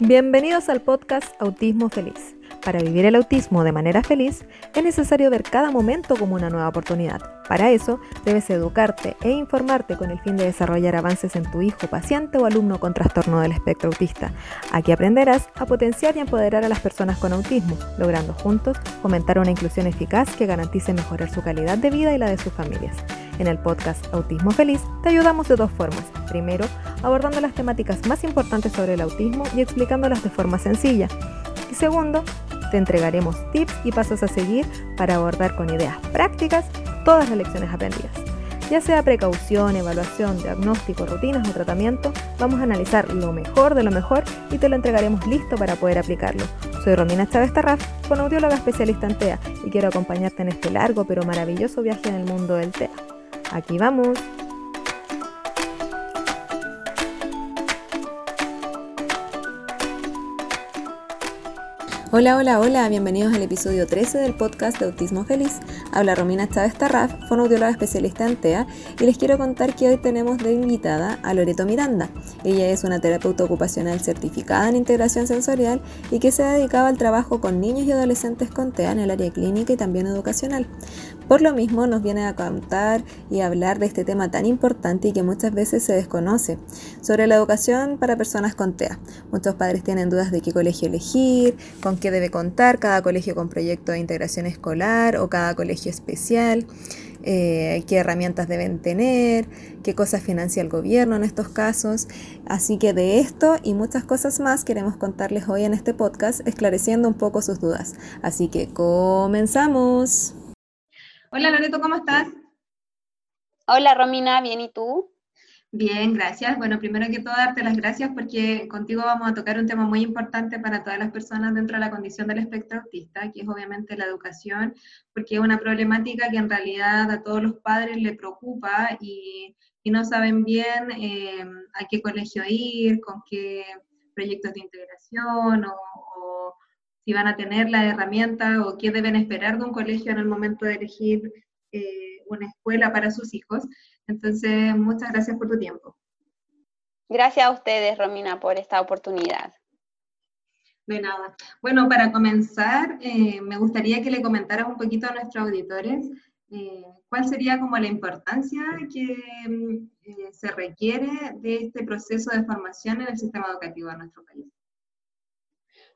Bienvenidos al podcast Autismo Feliz. Para vivir el autismo de manera feliz es necesario ver cada momento como una nueva oportunidad. Para eso debes educarte e informarte con el fin de desarrollar avances en tu hijo, paciente o alumno con trastorno del espectro autista. Aquí aprenderás a potenciar y empoderar a las personas con autismo, logrando juntos fomentar una inclusión eficaz que garantice mejorar su calidad de vida y la de sus familias. En el podcast Autismo Feliz te ayudamos de dos formas. Primero, abordando las temáticas más importantes sobre el autismo y explicándolas de forma sencilla. Y segundo, te entregaremos tips y pasos a seguir para abordar con ideas prácticas todas las lecciones aprendidas. Ya sea precaución, evaluación, diagnóstico, rutinas o tratamiento, vamos a analizar lo mejor de lo mejor y te lo entregaremos listo para poder aplicarlo. Soy Romina Chávez Tarraf, audióloga especialista en TEA y quiero acompañarte en este largo pero maravilloso viaje en el mundo del TEA. Aquí vamos. Hola, hola, hola, bienvenidos al episodio 13 del podcast de Autismo Feliz. Habla Romina Chávez Tarraf, fonoaudióloga especialista en TEA, y les quiero contar que hoy tenemos de invitada a Loreto Miranda. Ella es una terapeuta ocupacional certificada en integración sensorial y que se ha dedicado al trabajo con niños y adolescentes con TEA en el área clínica y también educacional. Por lo mismo, nos viene a contar y hablar de este tema tan importante y que muchas veces se desconoce, sobre la educación para personas con TEA. Muchos padres tienen dudas de qué colegio elegir, con qué debe contar cada colegio con proyecto de integración escolar o cada colegio especial, eh, qué herramientas deben tener, qué cosas financia el gobierno en estos casos. Así que de esto y muchas cosas más queremos contarles hoy en este podcast, esclareciendo un poco sus dudas. Así que comenzamos. Hola Loreto, ¿cómo estás? Hola Romina, bien, ¿y tú? Bien, gracias. Bueno, primero que todo, darte las gracias porque contigo vamos a tocar un tema muy importante para todas las personas dentro de la condición del espectro autista, que es obviamente la educación, porque es una problemática que en realidad a todos los padres le preocupa y, no saben bien eh, a qué colegio ir, con qué proyectos de integración o, si van a tener la herramienta o qué deben esperar de un colegio en el momento de elegir eh, una escuela para sus hijos. Entonces, muchas gracias por tu tiempo. Gracias a ustedes, Romina, por esta oportunidad. De nada. Bueno, para comenzar, eh, me gustaría que le comentaras un poquito a nuestros auditores eh, cuál sería como la importancia que mm, eh, se requiere de este proceso de formación en el sistema educativo de nuestro país.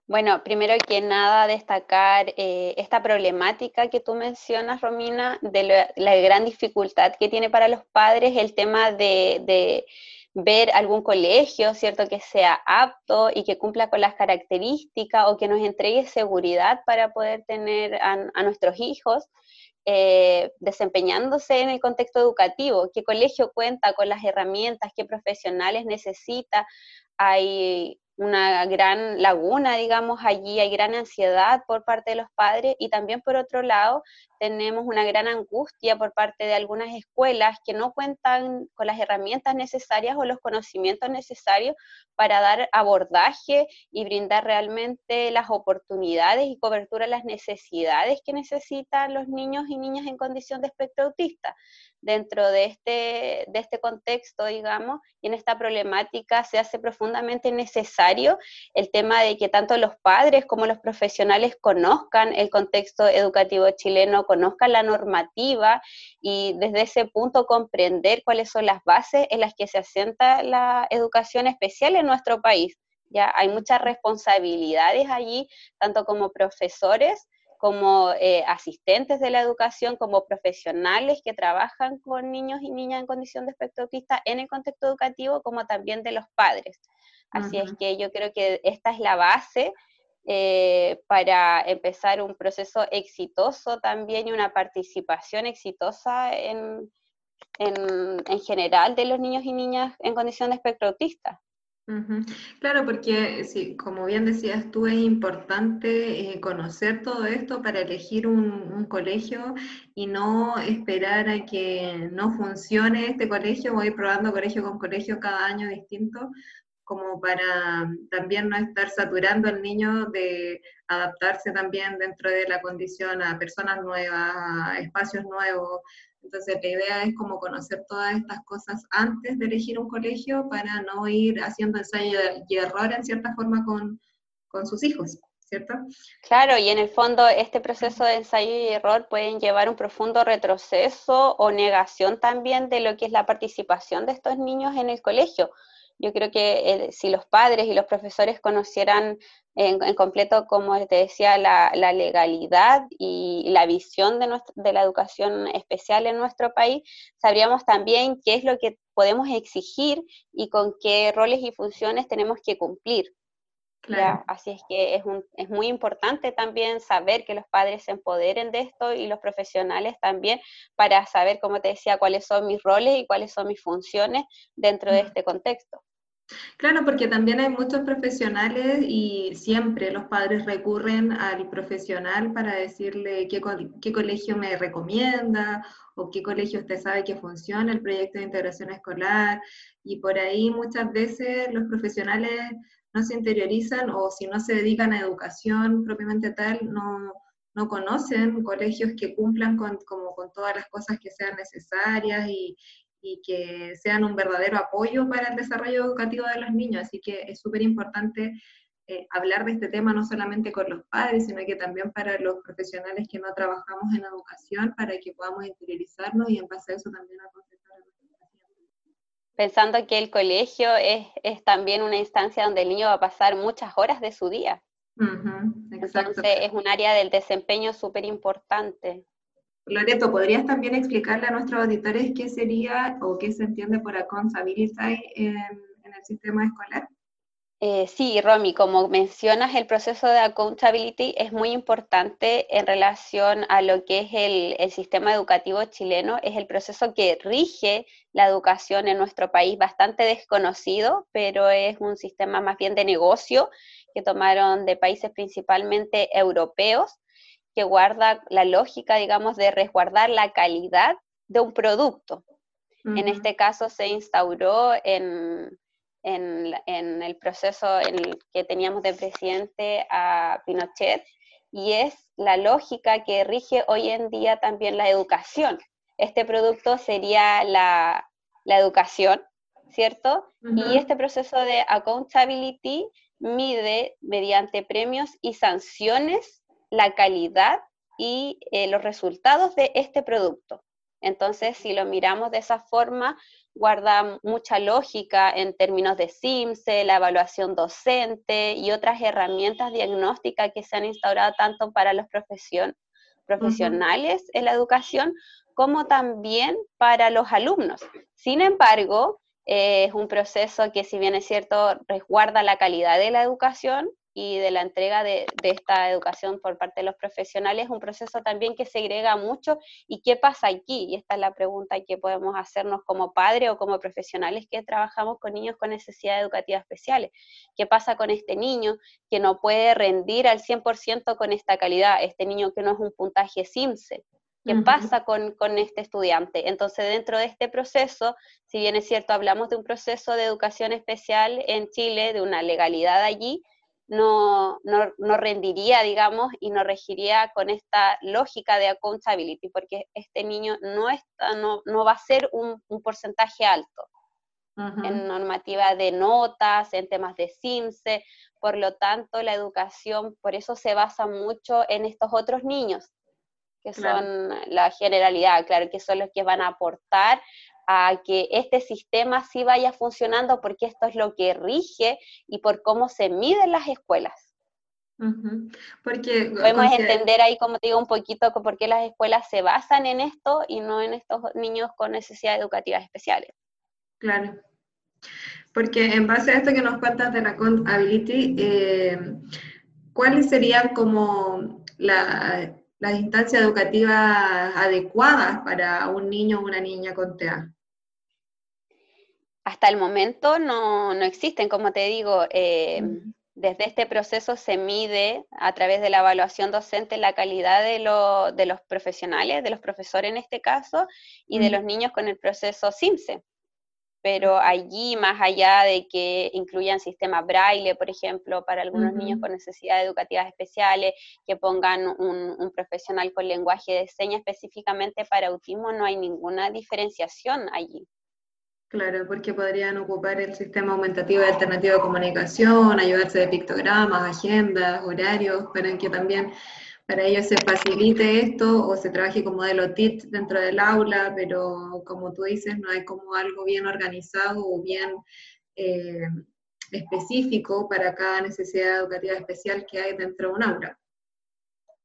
Bueno, primero que nada destacar eh, esta problemática que tú mencionas, Romina, de la, gran dificultad que tiene para los padres el tema de, ver algún colegio, ¿cierto? Que sea apto y que cumpla con las características o que nos entregue seguridad para poder tener a, nuestros hijos. Eh, desempeñándose en el contexto educativo, qué colegio cuenta con las herramientas, qué profesionales necesita. Hay una gran laguna, digamos, allí hay gran ansiedad por parte de los padres y también por otro lado tenemos una gran angustia por parte de algunas escuelas que no cuentan con las herramientas necesarias o los conocimientos necesarios para dar abordaje y brindar realmente las oportunidades y cobertura a las necesidades que necesitan los niños y niñas en condición de espectro autista. Dentro de este, de este contexto, digamos, y en esta problemática se hace profundamente necesario el tema de que tanto los padres como los profesionales conozcan el contexto educativo chileno, conozcan la normativa y desde ese punto comprender cuáles son las bases en las que se asienta la educación especial en nuestro país. Ya hay muchas responsabilidades allí, tanto como profesores, como eh, asistentes de la educación, como profesionales que trabajan con niños y niñas en condición de espectro autista en el contexto educativo, como también de los padres. Así es que yo creo que esta es la base eh, para empezar un proceso exitoso también y una participación exitosa en, en, general de los niños y niñas en condición de espectro autista. Claro, porque sí, como bien decías tú, es importante eh, conocer todo esto para elegir un, un, colegio y no esperar a que no funcione este colegio ir probando colegio con colegio cada año distinto, como para también no estar saturando al niño de adaptarse también dentro de la condición a personas nuevas, a espacios nuevos. Entonces la idea es como conocer todas estas cosas antes de elegir un colegio para no ir haciendo ensayo y error en cierta forma con, con sus hijos. ¿Cierto? Claro, y en el fondo este proceso de ensayo y error pueden llevar un profundo retroceso o negación también de lo que es la participación de estos niños en el colegio. Yo creo que eh, si los padres y los profesores conocieran en, completo, como te decía, la, legalidad y la visión de, de la educación especial en nuestro país, sabríamos también qué es lo que podemos exigir y con qué roles y funciones tenemos que cumplir. Claro. Así es que es, un, es muy importante también saber que los padres se empoderen de esto y los profesionales también para saber, como te decía, cuáles son mis roles y cuáles son mis funciones dentro de este contexto. Claro, porque también hay muchos profesionales y siempre los padres recurren al profesional para decirle qué, colegio me recomienda o qué colegio usted sabe que funciona el proyecto de integración escolar. Y por ahí muchas veces los profesionales no se interiorizan o si no se dedican a educación propiamente tal, no, no conocen colegios que cumplan con, como con todas las cosas que sean necesarias y, y que sean un verdadero apoyo para el desarrollo educativo de los niños. Así que es súper importante eh, hablar de este tema no solamente con los padres, sino que también para los profesionales que no trabajamos en educación, para que podamos interiorizarnos y en base a eso también aconsejar a nuestros pacientes. Pensando que el colegio es, es, también una instancia donde el niño va a pasar muchas horas de su día. Entonces es un área del desempeño súper importante. Loreto, ¿podrías también explicarle a nuestros auditores qué sería o qué se entiende por accountability en, el sistema escolar? Eh, sí, Romy, como mencionas, el proceso de accountability es muy importante en relación a lo que es el, el, sistema educativo chileno. Es el proceso que rige la educación en nuestro país, bastante desconocido, pero es un sistema más bien de negocio que tomaron de países principalmente europeos que guarda la lógica, digamos, de resguardar la calidad de un producto. En este caso se instauró en, en, el proceso en el que teníamos de presidente a Pinochet y es la lógica que rige hoy en día también la educación. Este producto sería la, la educación, ¿cierto? Y este proceso de accountability mide mediante premios y sanciones la calidad y eh, los resultados de este producto. Entonces, si lo miramos de esa forma, guarda mucha lógica en términos de CIMSE, la evaluación docente y otras herramientas diagnósticas que se han instaurado tanto para los profesionales en la educación como también para los alumnos. Sin embargo, eh, es un proceso que si bien es cierto, resguarda la calidad de la educación, y de la entrega de, esta educación por parte de los profesionales, un proceso también que segrega mucho. ¿Y qué pasa aquí? Y esta es la pregunta que podemos hacernos como padres o como profesionales que trabajamos con niños con necesidades educativas especiales. ¿Qué pasa con este niño que no puede rendir al 100% con esta calidad? Este niño que no es un puntaje SIMSE. ¿Qué pasa con, con, este estudiante? Entonces, dentro de este proceso, si bien es cierto, hablamos de un proceso de educación especial en Chile, de una legalidad allí, no, no, rendiría, digamos, y no regiría con esta lógica de accountability, porque este niño no, está, no, no va a ser un, porcentaje alto en normativa de notas, en temas de CIMSE, por lo tanto la educación por eso se basa mucho en estos otros niños, que son la generalidad, claro, que son los que van a aportar a que este sistema sí vaya funcionando porque esto es lo que rige y por cómo se miden las escuelas. Porque podemos entender ahí, como te digo, un poquito por qué las escuelas se basan en esto y no en estos niños con necesidades educativas especiales. Claro. Porque en base a esto que nos cuentas de la Accountability, eh, ¿cuáles serían como la, las instancias educativas adecuadas para un niño o una niña con TEA? Hasta el momento no, existen, como te digo, eh, desde este proceso se mide a través de la evaluación docente la calidad de, los profesionales, de los profesores en este caso, y de los niños con el proceso SIMSE. Pero allí, más allá de que incluyan sistemas braille, por ejemplo, para algunos niños con necesidades educativas especiales, que pongan un, un, profesional con lenguaje de señas específicamente para autismo, no hay ninguna diferenciación allí. Claro, porque podrían ocupar el sistema aumentativo y alternativo de comunicación, ayudarse de pictogramas, agendas, horarios, para que también para ellos se facilite esto o se trabaje con modelo TIT dentro del aula, pero como tú dices, no hay como algo bien organizado o bien eh, específico para cada necesidad educativa especial que hay dentro de un aula.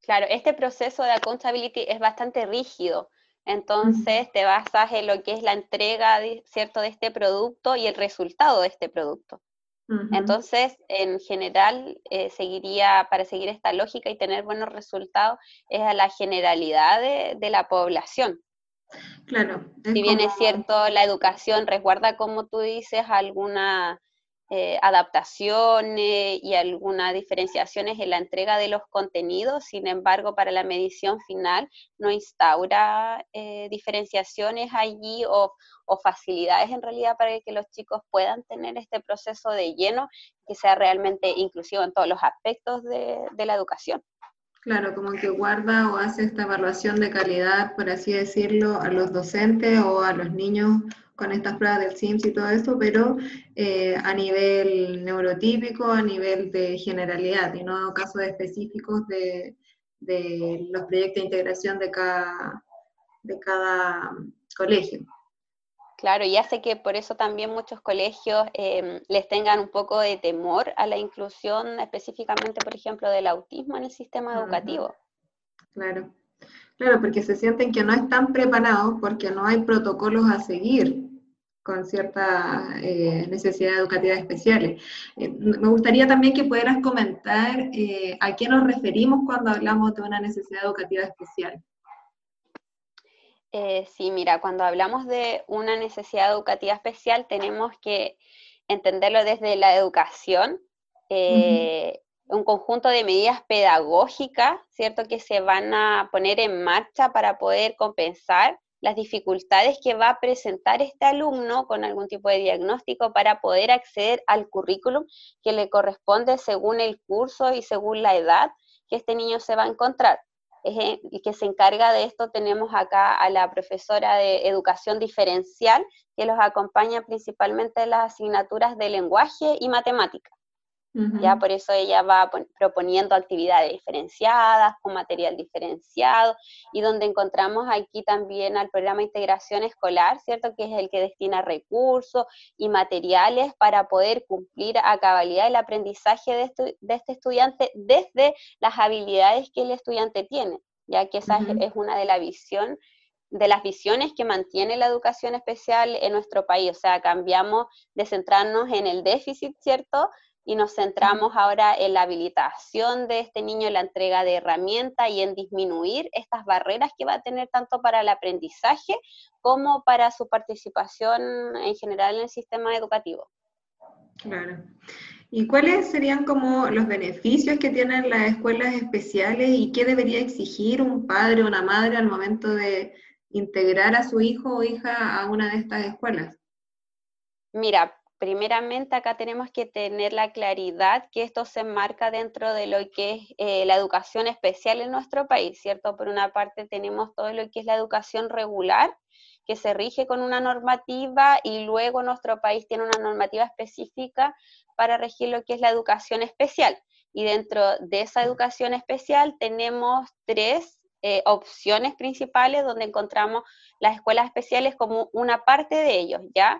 Claro, este proceso de accountability es bastante rígido. Entonces te basas en lo que es la entrega, ¿cierto?, de este producto y el resultado de este producto. Entonces, en general, eh, seguiría, para seguir esta lógica y tener buenos resultados, es a la generalidad de, la población. Claro. Si bien es cierto, la educación resguarda, como tú dices, alguna eh, adaptaciones y algunas diferenciaciones en la entrega de los contenidos, sin embargo, para la medición final no instaura eh, diferenciaciones allí o, facilidades en realidad para que los chicos puedan tener este proceso de lleno que sea realmente inclusivo en todos los aspectos de, de la educación. Claro, como que guarda o hace esta evaluación de calidad, por así decirlo, a los docentes o a los niños con estas pruebas del SIMS y todo eso, pero eh, a nivel neurotípico, a nivel de generalidad y no casos específicos de, los proyectos de integración de cada, de cada colegio. Claro, y hace que por eso también muchos colegios em, les tengan un poco de temor a la inclusión específicamente, por ejemplo, del autismo en el sistema educativo. Claro, claro, porque se sienten que no están preparados porque no hay protocolos a seguir con ciertas eh, necesidades educativas especiales. Eh, me gustaría también que pudieras comentar eh, a qué nos referimos cuando hablamos de una necesidad educativa especial. sí, mira, cuando hablamos de una necesidad educativa especial tenemos que entenderlo desde la educación, un conjunto de medidas pedagógicas, ¿cierto?, que se van a poner en marcha para poder compensar las dificultades que va a presentar este alumno con algún tipo de diagnóstico para poder acceder al currículum que le corresponde según el curso y según la edad que este niño se va a encontrar. Y que se encarga de esto tenemos acá a la profesora de educación diferencial que los acompaña principalmente en las asignaturas de lenguaje y matemática. Ya por eso ella va proponiendo actividades diferenciadas, con material diferenciado, y donde encontramos aquí también al programa de integración escolar, ¿cierto? Que es el que destina recursos y materiales para poder cumplir a cabalidad el aprendizaje de, este estudiante desde las habilidades que el estudiante tiene, ya que esa es, una de la visión de las visiones que mantiene la educación especial en nuestro país. O sea, cambiamos de centrarnos en el déficit, ¿cierto? Y nos centramos ahora en la habilitación de este niño, en la entrega de herramientas y en disminuir estas barreras que va a tener tanto para el aprendizaje como para su participación en general en el sistema educativo. Claro. ¿Y cuáles serían como los beneficios que tienen las escuelas especiales y qué debería exigir un padre o una madre al momento de integrar a su hijo o hija a una de estas escuelas? Mira, primeramente acá tenemos que tener la claridad que esto se enmarca dentro de lo que es eh, la educación especial en nuestro país, ¿cierto? Por una parte tenemos todo lo que es la educación regular, que se rige con una normativa y luego nuestro país tiene una normativa específica para regir lo que es la educación especial. Y dentro de esa educación especial tenemos tres eh, opciones principales donde encontramos las escuelas especiales como una parte de ellos, ¿ya?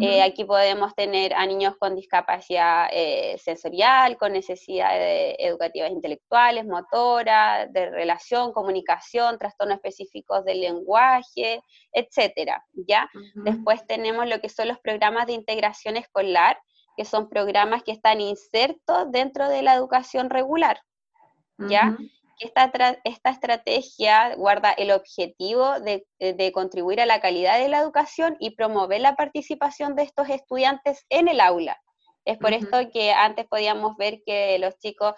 Eh, aquí podemos tener a niños con discapacidad eh, sensorial, con necesidades educativas intelectuales, motoras, de relación, comunicación, trastornos específicos del lenguaje, etcétera, ¿ya? Después tenemos lo que son los programas de integración escolar, que son programas que están insertos dentro de la educación regular, ¿ya? Esta, esta estrategia guarda el objetivo eh, de, contribuir a la calidad de la educación y promover la participación de estos estudiantes en el aula. Es por esto que antes podíamos ver que los chicos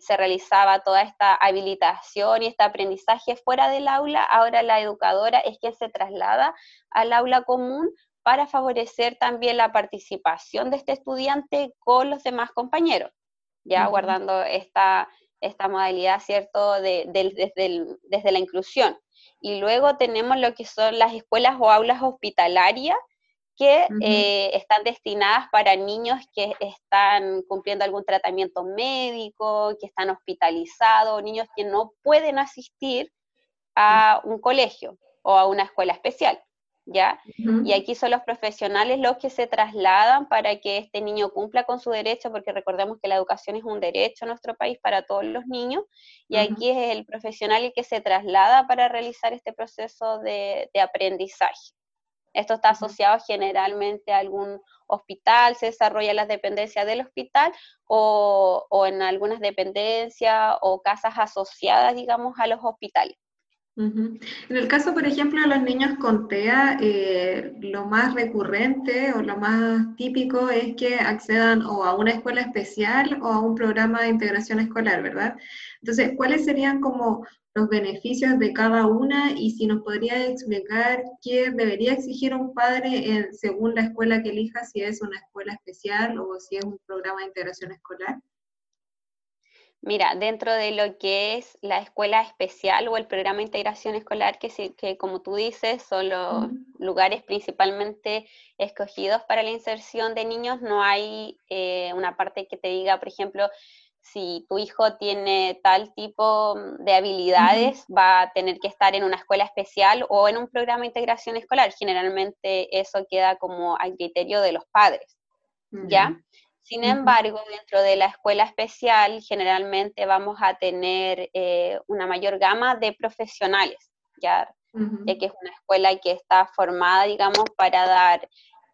se realizaba toda esta habilitación y este aprendizaje fuera del aula, ahora la educadora es quien se traslada al aula común para favorecer también la participación de este estudiante con los demás compañeros, ya guardando esta, esta modalidad, ¿cierto?, de, desde, desde la inclusión. Y luego tenemos lo que son las escuelas o aulas hospitalarias, que eh, están destinadas para niños que están cumpliendo algún tratamiento médico, que están hospitalizados, niños que no pueden asistir a un colegio o a una escuela especial. ¿Ya? Y aquí son los profesionales los que se trasladan para que este niño cumpla con su derecho, porque recordemos que la educación es un derecho en nuestro país para todos los niños, y aquí es el profesional el que se traslada para realizar este proceso de aprendizaje. Esto está asociado generalmente a algún hospital, se desarrolla las dependencias del hospital o, en algunas dependencias o casas asociadas, digamos, a los hospitales. En el caso, por ejemplo, de los niños con TEA, eh, lo más recurrente o lo más típico es que accedan o a una escuela especial o a un programa de integración escolar, ¿verdad? Entonces, ¿cuáles serían como los beneficios de cada una y si nos podría explicar qué debería exigir un padre según la escuela que elija, si es una escuela especial o si es un programa de integración escolar. Mira, dentro de lo que es la escuela especial o el programa de integración escolar, que, que como tú dices, son los lugares principalmente escogidos para la inserción de niños, no hay eh, una parte que te diga, por ejemplo, si tu hijo tiene tal tipo de habilidades, va a tener que estar en una escuela especial o en un programa de integración escolar. Generalmente eso queda como al criterio de los padres, ¿ya? Sin embargo, dentro de la escuela especial, generalmente vamos a tener eh, una mayor gama de profesionales, ¿ya? ya que es una escuela que está formada, digamos, para dar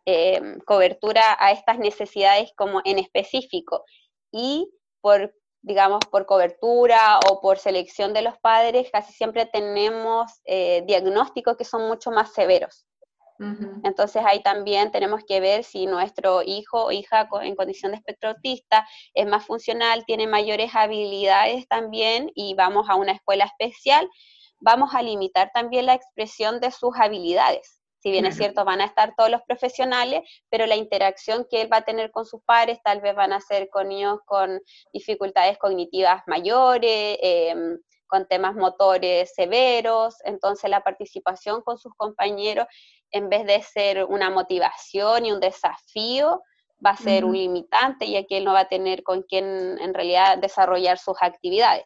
eh, cobertura a estas necesidades como en específico. Y por, digamos, por cobertura o por selección de los padres, casi siempre tenemos eh, diagnósticos que son mucho más severos. Entonces ahí también tenemos que ver si nuestro hijo o hija en condición de espectro autista es más funcional, tiene mayores habilidades también y vamos a una escuela especial, vamos a limitar también la expresión de sus habilidades. Si bien es cierto, van a estar todos los profesionales, pero la interacción que él va a tener con sus pares tal vez van a ser con niños con dificultades cognitivas mayores, em, con temas motores severos, entonces la participación con sus compañeros, en vez de ser una motivación y un desafío, va a ser un limitante, ya que él no va a tener con quién en realidad desarrollar sus actividades.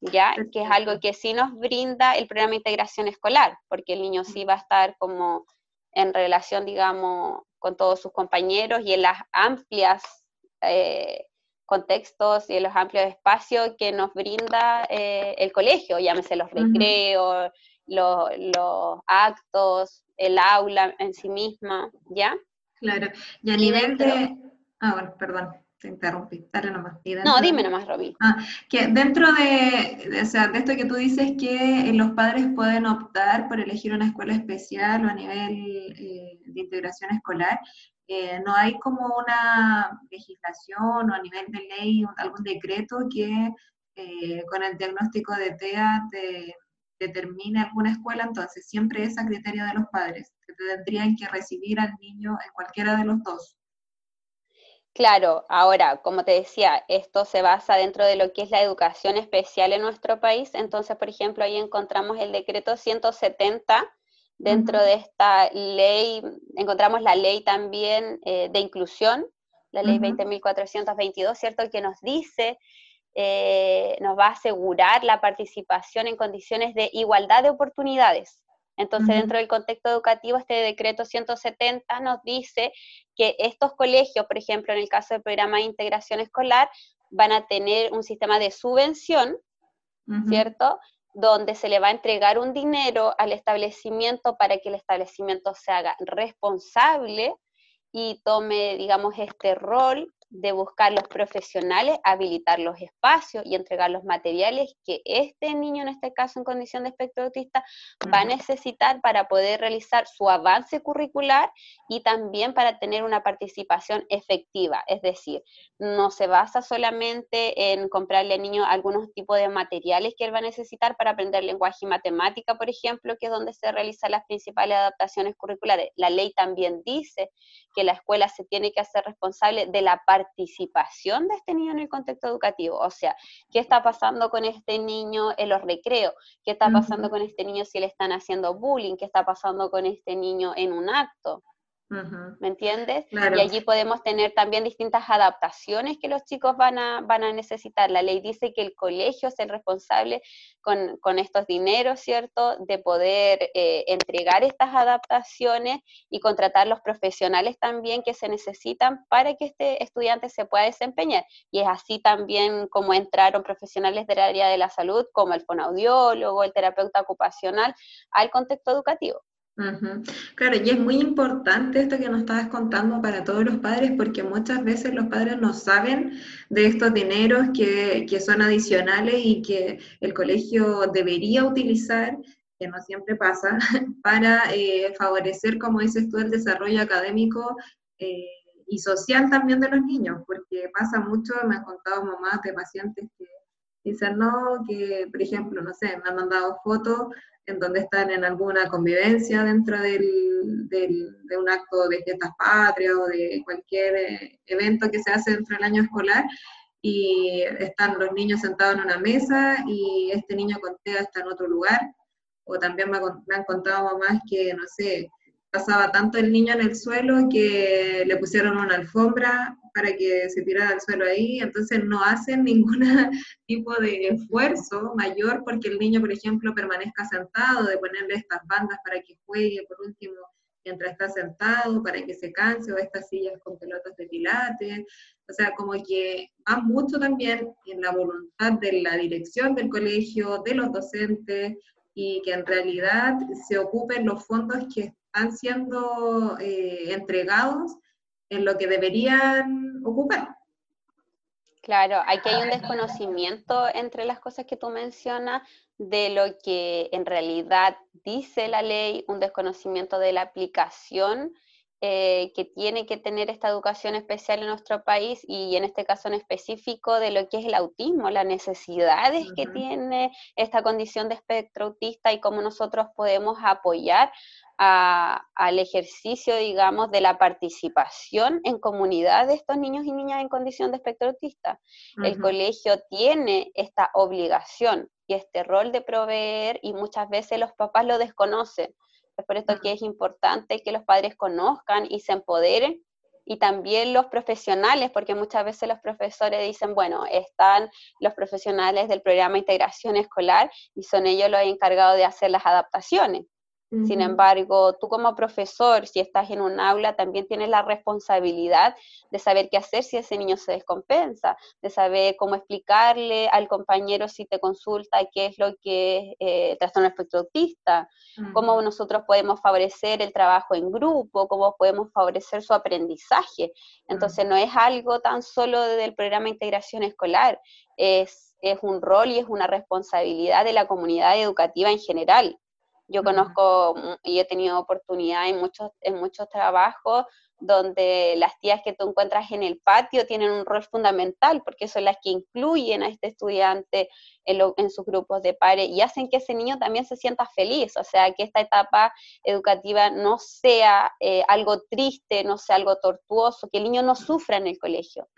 ¿ya? Que es algo que sí nos brinda el programa de integración escolar, porque el niño sí va a estar como en relación, digamos, con todos sus compañeros y en las amplias eh, contextos y en los amplios espacios que nos brinda eh, el colegio, llámese los recreos, los, actos, el aula en sí misma, ¿ya? Claro, y a nivel de... Ah, bueno, perdón te interrumpí, dale nomás. No, dime nomás, Roby. Ah, que dentro de, o sea, de esto que tú dices que los padres pueden optar por elegir una escuela especial o a nivel eh, de integración escolar, eh, no hay como una legislación o a nivel de ley, algún decreto que eh, con el diagnóstico de TEA te determine alguna escuela, entonces siempre es a criterio de los padres, que tendrían que recibir al niño en cualquiera de los dos. Claro, ahora, como te decía, esto se basa dentro de lo que es la educación especial en nuestro país. Entonces, por ejemplo, ahí encontramos el decreto 170. Dentro de esta ley, encontramos la ley también eh, de inclusión, la ley 20.422, ¿cierto? Que nos dice, eh, nos va a asegurar la participación en condiciones de igualdad de oportunidades. Entonces, dentro del contexto educativo, este decreto 170 nos dice que estos colegios, por ejemplo, en el caso del programa de integración escolar, van a tener un sistema de subvención, ¿cierto? Donde se le va a entregar un dinero al establecimiento para que el establecimiento se haga responsable y tome, digamos, este rol de buscar los profesionales, habilitar los espacios y entregar los materiales que este niño, en este caso en condición de espectro autista, va a necesitar para poder realizar su avance curricular y también para tener una participación efectiva. Es decir, no se basa solamente en comprarle al niño algunos tipos de materiales que él va a necesitar para aprender lenguaje y matemática, por ejemplo, que es donde se realizan las principales adaptaciones curriculares. La ley también dice que la escuela se tiene que hacer responsable de la participación de este niño en el contexto educativo. O sea, ¿qué está pasando con este niño en los recreos? ¿Qué está pasando con este niño si le están haciendo bullying? ¿Qué está pasando con este niño en un acto? ¿Me entiendes? Y allí podemos tener también distintas adaptaciones que los chicos van a, van a necesitar. La ley dice que el colegio es el responsable con, con estos dineros, ¿cierto?, de poder eh, entregar estas adaptaciones y contratar los profesionales también que se necesitan para que este estudiante se pueda desempeñar. Y es así también como entraron profesionales del área de la salud, como el fonaudiólogo, el terapeuta ocupacional, al contexto educativo. Claro, y es muy importante esto que nos estabas contando para todos los padres, porque muchas veces los padres no saben de estos dineros que, que son adicionales y que el colegio debería utilizar, que no siempre pasa, para eh, favorecer, como dices tú, el desarrollo académico eh, y social también de los niños, porque pasa mucho, me han contado mamás de pacientes que dicen, no, que, por ejemplo, no sé, me han mandado fotos en donde están en alguna convivencia dentro del, de un acto de fiestas patrias o de cualquier eh, evento que se hace dentro del año escolar, y están los niños sentados en una mesa y este niño con está en otro lugar, o también me, me han contado mamás que, no sé, pasaba tanto el niño en el suelo que le pusieron una alfombra para que se tirara al suelo ahí, entonces no hacen ningún tipo de esfuerzo mayor porque el niño, por ejemplo, permanezca sentado, de ponerle estas bandas para que juegue por último mientras está sentado, para que se canse, o estas sillas con pelotas de pilates, o sea, como que va mucho también en la voluntad de la dirección del colegio, de los docentes, y que en realidad se ocupen los fondos que están siendo eh, entregados en lo que deberían ocupar. Claro, aquí hay un desconocimiento entre las cosas que tú mencionas de lo que en realidad dice la ley, un desconocimiento de la aplicación eh, que tiene que tener esta educación especial en nuestro país y en este caso en específico de lo que es el autismo, las necesidades que tiene esta condición de espectro autista y cómo nosotros podemos apoyar al ejercicio, digamos, de la participación en comunidad de estos niños y niñas en condición de espectro autista. El colegio tiene esta obligación y este rol de proveer y muchas veces los papás lo desconocen. Es por esto que es importante que los padres conozcan y se empoderen y también los profesionales, porque muchas veces los profesores dicen, bueno, están los profesionales del programa de integración escolar y son ellos los encargados de hacer las adaptaciones. Sin embargo, tú como profesor, si estás en un aula, también tienes la responsabilidad de saber qué hacer si ese niño se descompensa, de saber cómo explicarle al compañero si te consulta qué es lo que es eh, trastorno espectro autista, cómo nosotros podemos favorecer el trabajo en grupo, cómo podemos favorecer su aprendizaje. Entonces, no es algo tan solo del programa de integración escolar, es, es un rol y es una responsabilidad de la comunidad educativa en general. Yo conozco y he tenido oportunidad en muchos, en muchos trabajos donde las tías que tú encuentras en el patio tienen un rol fundamental porque son las que incluyen a este estudiante en, sus grupos de pares y hacen que ese niño también se sienta feliz, o sea, que esta etapa educativa no sea eh, algo triste, no sea algo tortuoso, que el niño no sufra en el colegio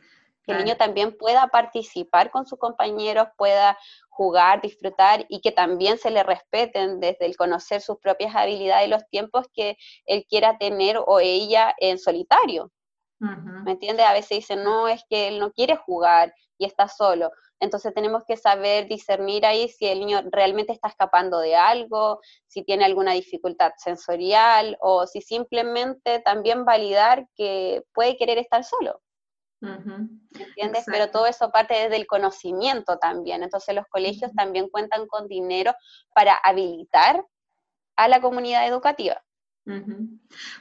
que el niño también pueda participar con sus compañeros, pueda jugar, disfrutar y que también se le respeten desde el conocer sus propias habilidades y los tiempos que él quiera tener o ella en solitario. ¿Me entiendes? A veces dicen, no, es que él no quiere jugar y está solo. Entonces tenemos que saber discernir ahí si el niño realmente está escapando de algo, si tiene alguna dificultad sensorial o si simplemente también validar que puede querer estar solo. ¿Entiendes? Pero todo eso parte desde el conocimiento también. Entonces los colegios también cuentan con dinero para habilitar a la comunidad educativa.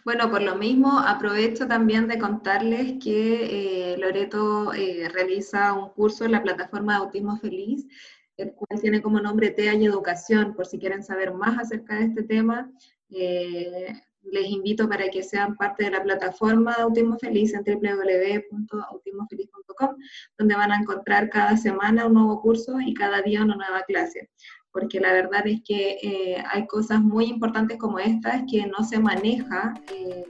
Bueno, por lo mismo, aprovecho también de contarles que eh, Loreto eh, realiza un curso en la plataforma de Autismo Feliz, el cual tiene como nombre TEA y Educación, por si quieren saber más acerca de este tema. Eh, les invito para que sean parte de la plataforma de Autismo Feliz en www.autismofeliz.com, donde van a encontrar cada semana un nuevo curso y cada día una nueva clase porque la verdad es que eh, hay cosas muy importantes como estas que no se maneja eh,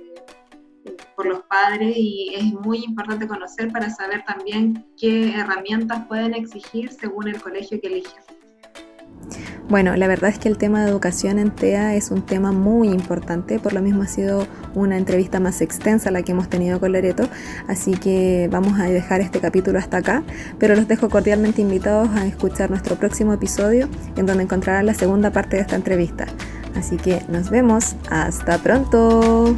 por los padres y es muy importante conocer para saber también qué herramientas pueden exigir según el colegio que eligen. Bueno, la verdad es que el tema de educación en TEA es un tema muy importante, por lo mismo ha sido una entrevista más extensa la que hemos tenido con Loreto, así que vamos a dejar este capítulo hasta acá, pero los dejo cordialmente invitados a escuchar nuestro próximo episodio en donde encontrarán la segunda parte de esta entrevista. Así que nos vemos, hasta pronto.